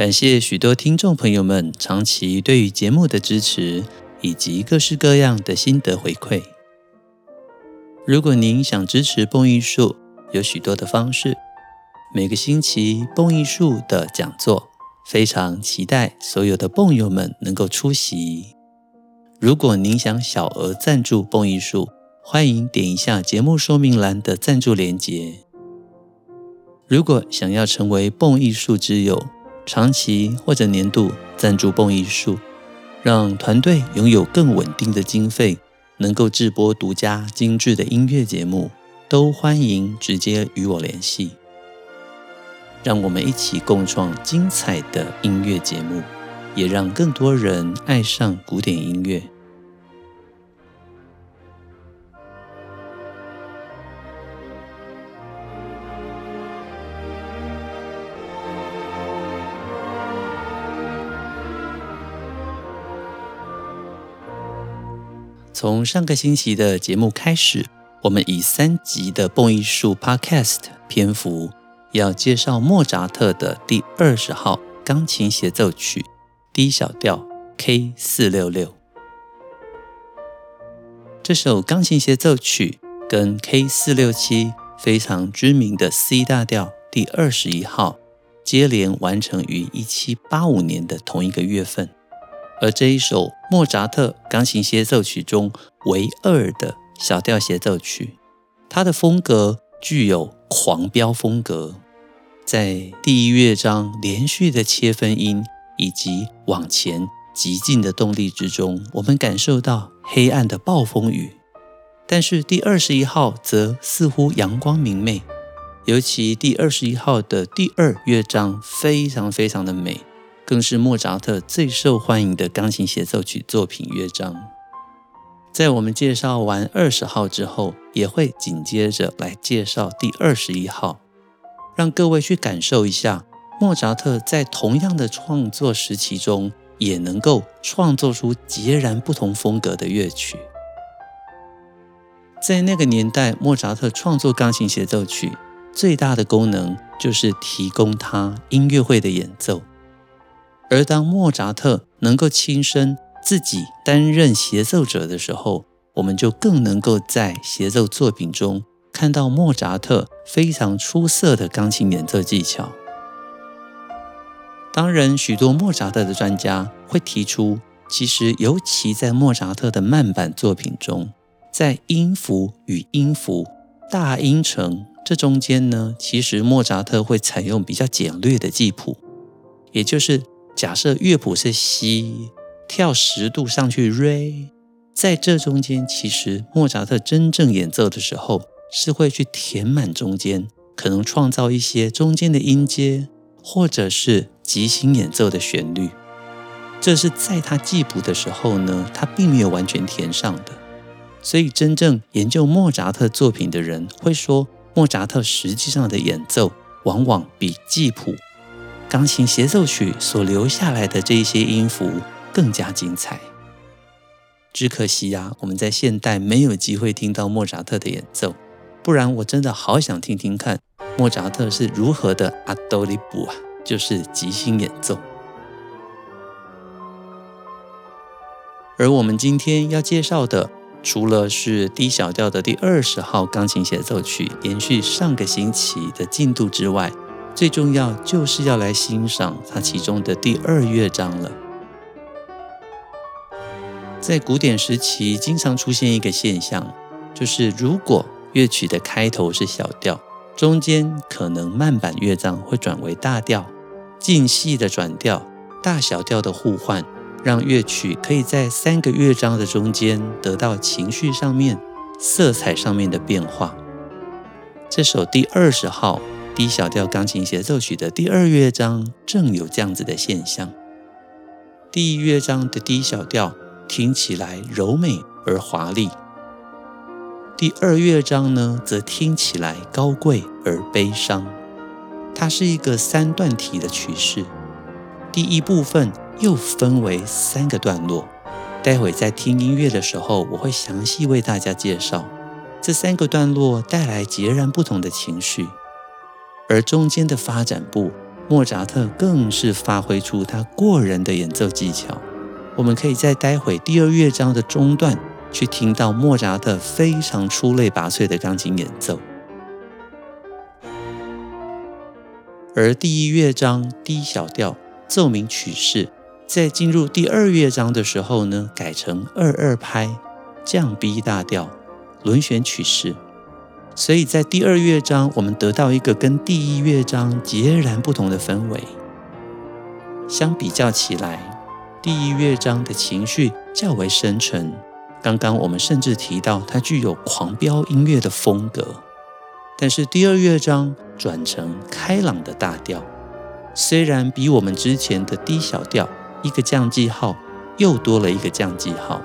感谢许多听众朋友们长期对于节目的支持，以及各式各样的心得回馈。如果您想支持蹦艺术，有许多的方式。每个星期蹦艺术的讲座，非常期待所有的蹦友们能够出席。如果您想小额赞助蹦艺术，欢迎点一下节目说明栏的赞助链接。如果想要成为蹦艺术之友，长期或者年度赞助蹦艺术，让团队拥有更稳定的经费，能够制播独家精致的音乐节目，都欢迎直接与我联系。让我们一起共创精彩的音乐节目，也让更多人爱上古典音乐。从上个星期的节目开始，我们以三集的蹦艺术 Podcast 篇幅，要介绍莫扎特的第二十号钢琴协奏曲 D 小调 K 四六六。这首钢琴协奏曲跟 K 四六七非常知名的 C 大调第二十一号接连完成于一七八五年的同一个月份。而这一首莫扎特钢琴协奏曲中唯二的小调协奏曲，它的风格具有狂飙风格，在第一乐章连续的切分音以及往前急进的动力之中，我们感受到黑暗的暴风雨。但是第二十一号则似乎阳光明媚，尤其第二十一号的第二乐章非常非常的美。更是莫扎特最受欢迎的钢琴协奏曲作品乐章。在我们介绍完二十号之后，也会紧接着来介绍第二十一号，让各位去感受一下莫扎特在同样的创作时期中，也能够创作出截然不同风格的乐曲。在那个年代，莫扎特创作钢琴协奏曲最大的功能就是提供他音乐会的演奏。而当莫扎特能够亲身自己担任协奏者的时候，我们就更能够在协奏作品中看到莫扎特非常出色的钢琴演奏技巧。当然，许多莫扎特的专家会提出，其实尤其在莫扎特的慢板作品中，在音符与音符、大音程这中间呢，其实莫扎特会采用比较简略的记谱，也就是。假设乐谱是西，跳十度上去 Re，在这中间，其实莫扎特真正演奏的时候，是会去填满中间，可能创造一些中间的音阶，或者是即兴演奏的旋律。这是在他记谱的时候呢，他并没有完全填上的。所以，真正研究莫扎特作品的人会说，莫扎特实际上的演奏往往比记谱。钢琴协奏曲所留下来的这一些音符更加精彩，只可惜呀，我们在现代没有机会听到莫扎特的演奏，不然我真的好想听听看莫扎特是如何的阿多里布啊，就是即兴演奏。而我们今天要介绍的，除了是 D 小调的第二十号钢琴协奏曲，延续上个星期的进度之外。最重要就是要来欣赏它其中的第二乐章了。在古典时期，经常出现一个现象，就是如果乐曲的开头是小调，中间可能慢板乐章会转为大调，进细的转调，大小调的互换，让乐曲可以在三个乐章的中间得到情绪上面、色彩上面的变化。这首第二十号。D 小调钢琴协奏曲的第二乐章正有这样子的现象。第一乐章的 D 小调听起来柔美而华丽，第二乐章呢则听起来高贵而悲伤。它是一个三段体的曲式，第一部分又分为三个段落。待会在听音乐的时候，我会详细为大家介绍这三个段落带来截然不同的情绪，而中间的发展部，莫扎特更是发挥出他过人的演奏技巧。我们可以在待会第二乐章的中段去听到莫扎特非常出类拔萃的钢琴演奏，而第一乐章 D 小调奏鸣曲式。在进入第二乐章的时候呢，改成二二拍降 B 大调轮旋曲式，所以在第二乐章我们得到一个跟第一乐章截然不同的氛围。相比较起来，第一乐章的情绪较为深沉。刚刚我们甚至提到它具有狂飙音乐的风格，但是第二乐章转成开朗的大调，虽然比我们之前的 D 小调。一个降记号，又多了一个降记号，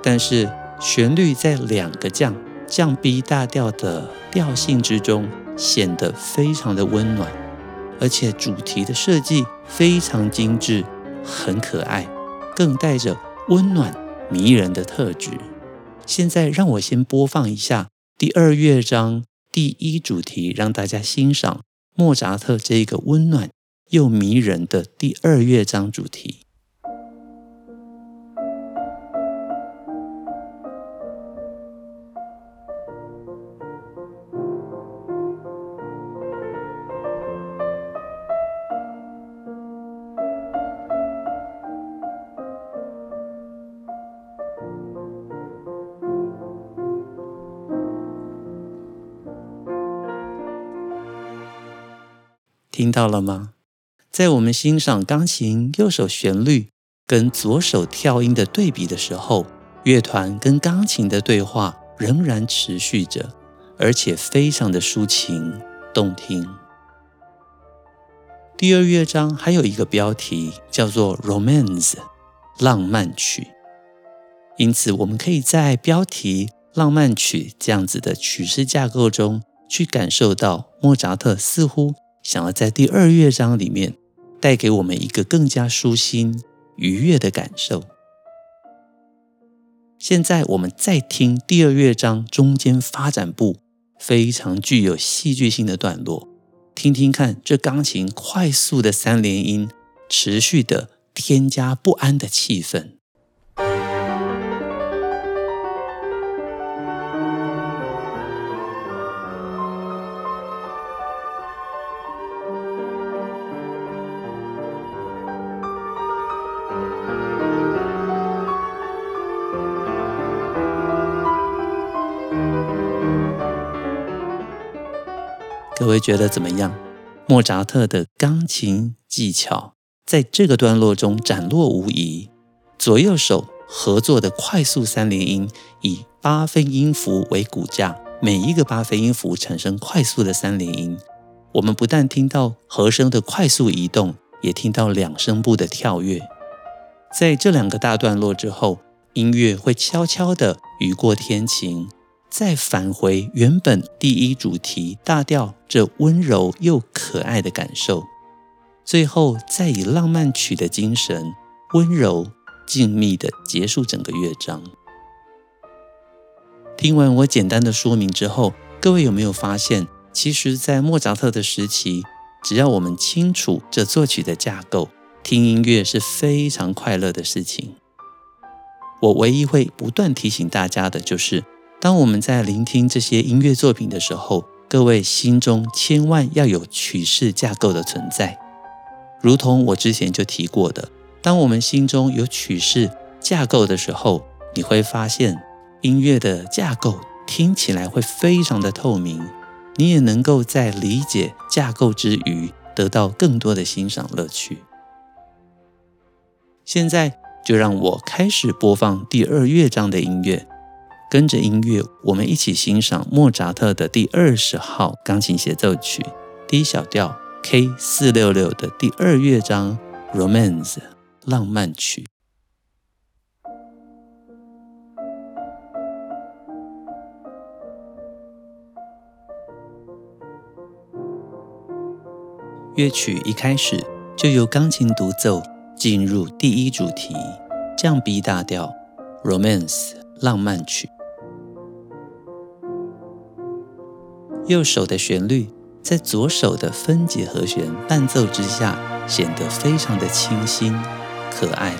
但是旋律在两个降降 B 大调的调性之中显得非常的温暖，而且主题的设计非常精致，很可爱，更带着温暖迷人的特质。现在让我先播放一下第二乐章第一主题，让大家欣赏莫扎特这个温暖又迷人的第二乐章主题。到了吗？在我们欣赏钢琴右手旋律跟左手跳音的对比的时候，乐团跟钢琴的对话仍然持续着，而且非常的抒情动听。第二乐章还有一个标题叫做 Romance 浪漫曲，因此我们可以在标题浪漫曲这样子的曲式架构中去感受到莫扎特似乎。想要在第二乐章里面带给我们一个更加舒心、愉悦的感受。现在我们再听第二乐章中间发展部非常具有戏剧性的段落，听听看这钢琴快速的三连音，持续的添加不安的气氛。各位觉得怎么样？莫扎特的钢琴技巧在这个段落中展露无遗。左右手合作的快速三连音，以八分音符为骨架，每一个八分音符产生快速的三连音。我们不但听到和声的快速移动，也听到两声部的跳跃。在这两个大段落之后，音乐会悄悄地雨过天晴。再返回原本第一主题大调，这温柔又可爱的感受，最后再以浪漫曲的精神，温柔静谧的结束整个乐章。听完我简单的说明之后，各位有没有发现，其实，在莫扎特的时期，只要我们清楚这作曲的架构，听音乐是非常快乐的事情。我唯一会不断提醒大家的就是。当我们在聆听这些音乐作品的时候，各位心中千万要有曲式架构的存在。如同我之前就提过的，当我们心中有曲式架构的时候，你会发现音乐的架构听起来会非常的透明，你也能够在理解架构之余，得到更多的欣赏乐趣。现在就让我开始播放第二乐章的音乐。跟着音乐，我们一起欣赏莫扎特的第二十号钢琴协奏曲 D 小调 K 四六六的第二乐章 Romance 浪漫曲。乐曲一开始就由钢琴独奏进入第一主题，降 B 大调，Romance 浪漫曲。右手的旋律在左手的分解和弦伴奏之下，显得非常的清新可爱。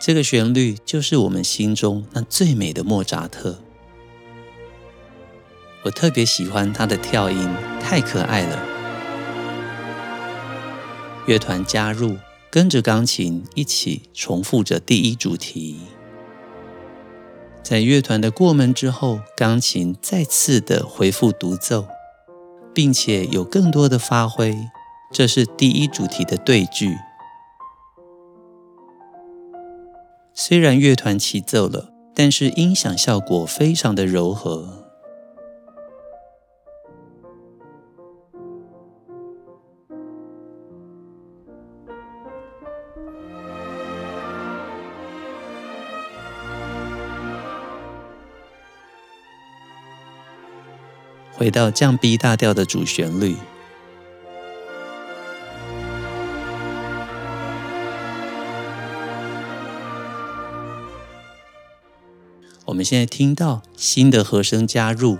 这个旋律就是我们心中那最美的莫扎特。我特别喜欢他的跳音，太可爱了。乐团加入，跟着钢琴一起重复着第一主题。在乐团的过门之后，钢琴再次的回复独奏，并且有更多的发挥。这是第一主题的对句。虽然乐团齐奏了，但是音响效果非常的柔和。回到降 B 大调的主旋律，我们现在听到新的和声加入，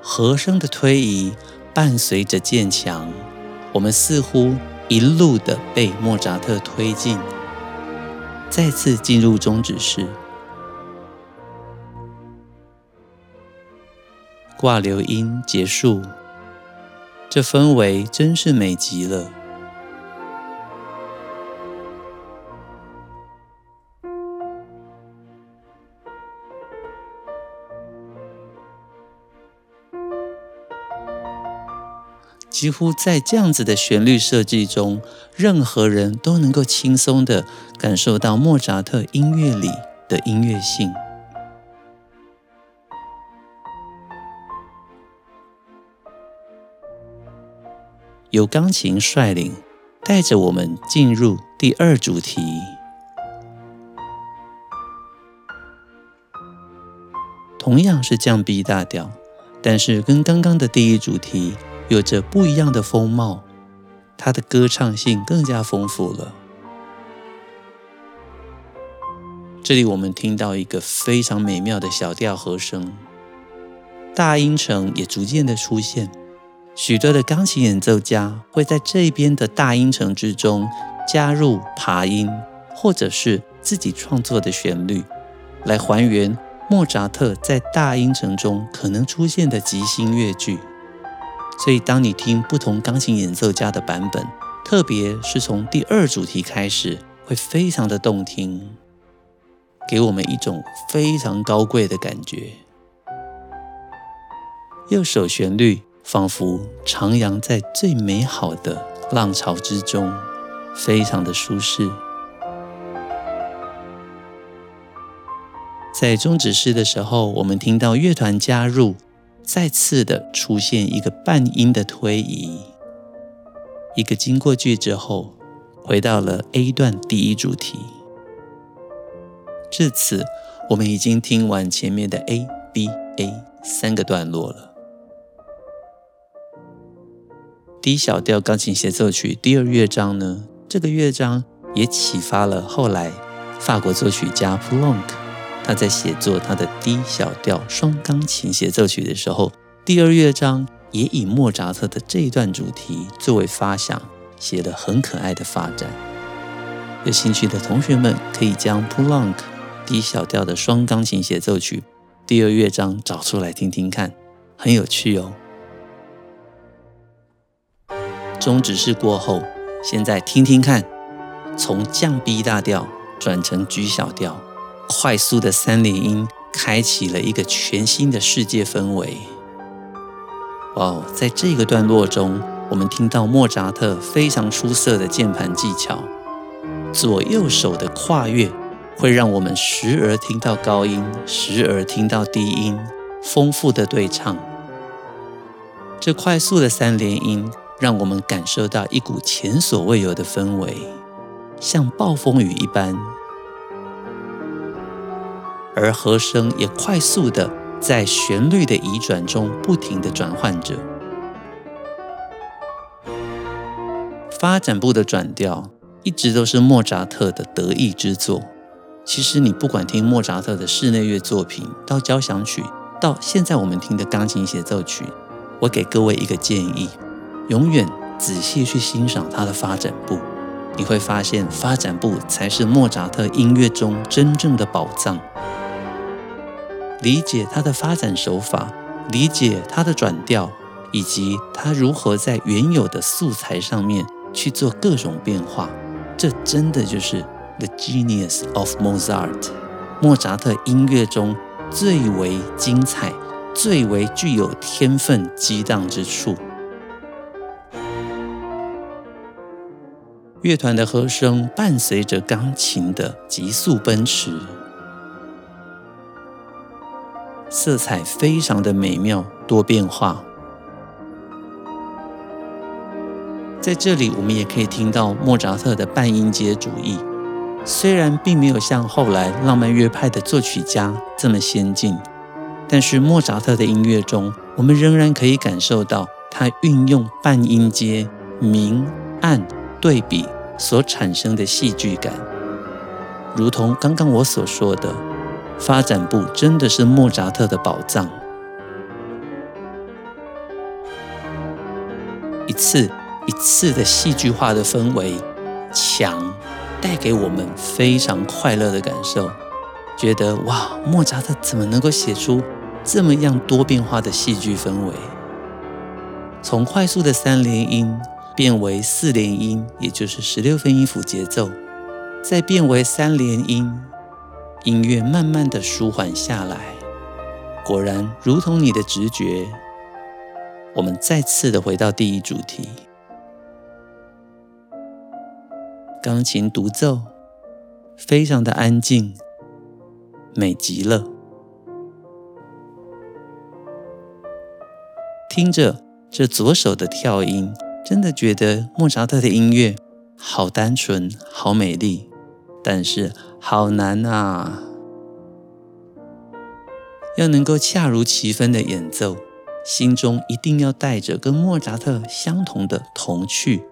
和声的推移伴随着渐强，我们似乎一路的被莫扎特推进，再次进入终止式。挂留音结束，这氛围真是美极了。几乎在这样子的旋律设计中，任何人都能够轻松地感受到莫扎特音乐里的音乐性。由钢琴率领，带着我们进入第二主题。同样是降 B 大调，但是跟刚刚的第一主题有着不一样的风貌，它的歌唱性更加丰富了。这里我们听到一个非常美妙的小调和声，大音程也逐渐的出现。许多的钢琴演奏家会在这边的大音程之中加入爬音，或者是自己创作的旋律，来还原莫扎特在大音程中可能出现的即兴乐句。所以，当你听不同钢琴演奏家的版本，特别是从第二主题开始，会非常的动听，给我们一种非常高贵的感觉。右手旋律。仿佛徜徉在最美好的浪潮之中，非常的舒适。在终止式的时候，我们听到乐团加入，再次的出现一个半音的推移，一个经过句之后，回到了 A 段第一主题。至此，我们已经听完前面的 A、B、A 三个段落了。D 小调钢琴协奏曲第二乐章呢，这个乐章也启发了后来法国作曲家 Poulenc，他在写作他的 D 小调双钢琴协奏曲的时候，第二乐章也以莫扎特的这一段主题作为发想，写了很可爱的发展。有兴趣的同学们可以将 Poulenc D 小调的双钢琴协奏曲第二乐章找出来听听看，很有趣哦。终止式过后，现在听听看，从降 B 大调转成 G 小调，快速的三连音开启了一个全新的世界氛围。哇哦，在这个段落中，我们听到莫扎特非常出色的键盘技巧，左右手的跨越会让我们时而听到高音，时而听到低音，丰富的对唱。这快速的三连音。让我们感受到一股前所未有的氛围，像暴风雨一般，而和声也快速的在旋律的移转中不停的转换着。发展部的转调一直都是莫扎特的得意之作。其实你不管听莫扎特的室内乐作品，到交响曲，到现在我们听的钢琴协奏曲，我给各位一个建议：永远仔细去欣赏它的发展部，你会发现发展部才是莫扎特音乐中真正的宝藏。理解它的发展手法，理解它的转调，以及它如何在原有的素材上面。去做各种变化，这真的就是 the genius of Mozart，莫扎特音乐中最为精彩、最为具有天分激荡之处。乐团的和声伴随着钢琴的急速奔驰，色彩非常的美妙多变化。在这里，我们也可以听到莫扎特的半音阶主义，虽然并没有像后来浪漫乐派的作曲家这么先进，但是莫扎特的音乐中，我们仍然可以感受到他运用半音阶明暗对比所产生的戏剧感。如同刚刚我所说的，发展部真的是莫扎特的宝藏。一次。一次的戏剧化的氛围强，带给我们非常快乐的感受。觉得哇，莫扎特怎么能够写出这么样多变化的戏剧氛围？从快速的三连音变为四连音，也就是十六分音符节奏，再变为三连音，音乐慢慢的舒缓下来。果然，如同你的直觉，我们再次的回到第一主题。钢琴独奏，非常的安静，美极了。听着这左手的跳音，真的觉得莫扎特的音乐好单纯，好美丽，但是好难啊！要能够恰如其分的演奏，心中一定要带着跟莫扎特相同的童趣。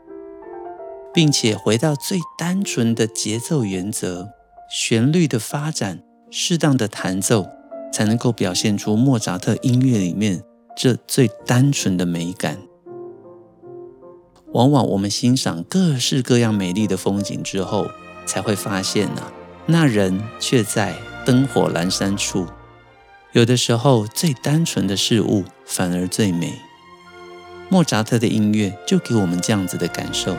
并且回到最单纯的节奏原则，旋律的发展，适当的弹奏，才能够表现出莫扎特音乐里面这最单纯的美感。往往我们欣赏各式各样美丽的风景之后，才会发现呢、啊，那人却在灯火阑珊处。有的时候，最单纯的事物反而最美。莫扎特的音乐就给我们这样子的感受。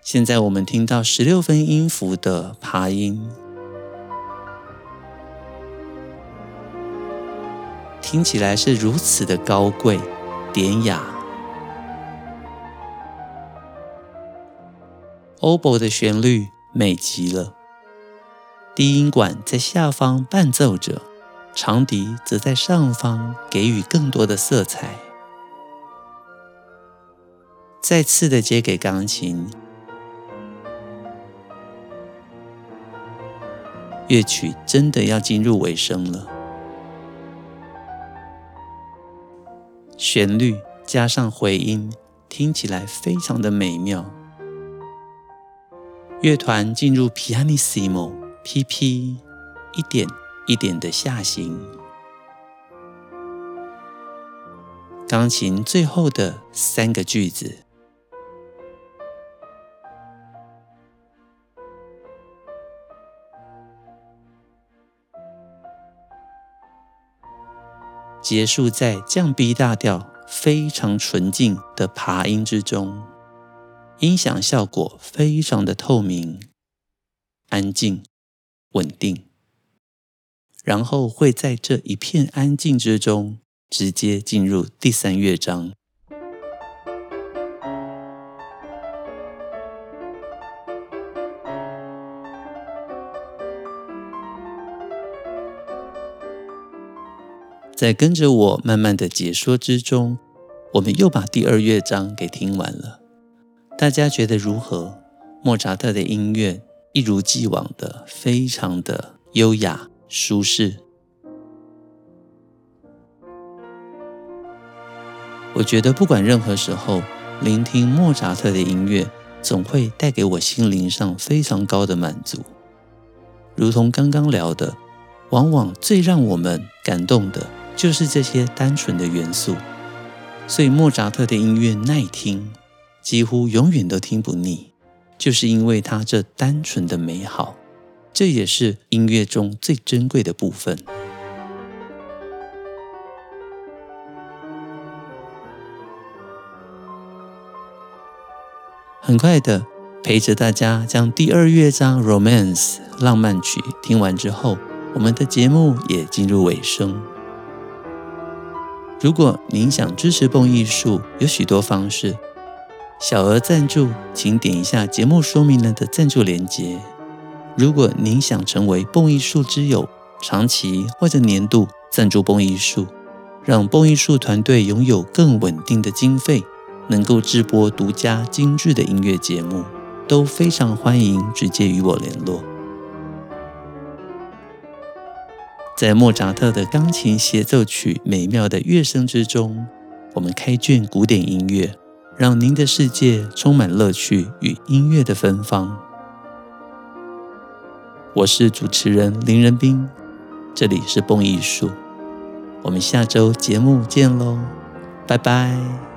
现在我们听到十六分音符的爬音，听起来是如此的高贵典雅。Obo 的旋律美极了，低音管在下方伴奏着，长笛则在上方给予更多的色彩。再次的接给钢琴。乐曲真的要进入尾声了，旋律加上回音，听起来非常的美妙。乐团进入 Pianissimo，PP，一点一点的下行，钢琴最后的三个句子。结束在降 B 大调非常纯净的爬音之中，音响效果非常的透明、安静、稳定，然后会在这一片安静之中直接进入第三乐章。在跟着我慢慢的解说之中，我们又把第二乐章给听完了。大家觉得如何？莫扎特的音乐一如既往的非常的优雅舒适。我觉得不管任何时候，聆听莫扎特的音乐，总会带给我心灵上非常高的满足。如同刚刚聊的，往往最让我们感动的，就是这些单纯的元素。所以莫扎特的音乐耐听，几乎永远都听不腻，就是因为他这单纯的美好。这也是音乐中最珍贵的部分。很快的，陪着大家将第二乐章《Romance》浪漫曲听完之后，我们的节目也进入尾声。如果您想支持蹦艺术，有许多方式。小额赞助，请点一下节目说明栏的赞助链接。如果您想成为蹦艺术之友，长期或者年度赞助蹦艺术，让蹦艺术团队拥有更稳定的经费，能够制播独家精致的音乐节目，都非常欢迎直接与我联络。在莫扎特的钢琴协奏曲美妙的乐声之中，我们开卷古典音乐，让您的世界充满乐趣与音乐的芬芳。我是主持人林仁斌，这里是蹦艺术，我们下周节目见喽，拜拜。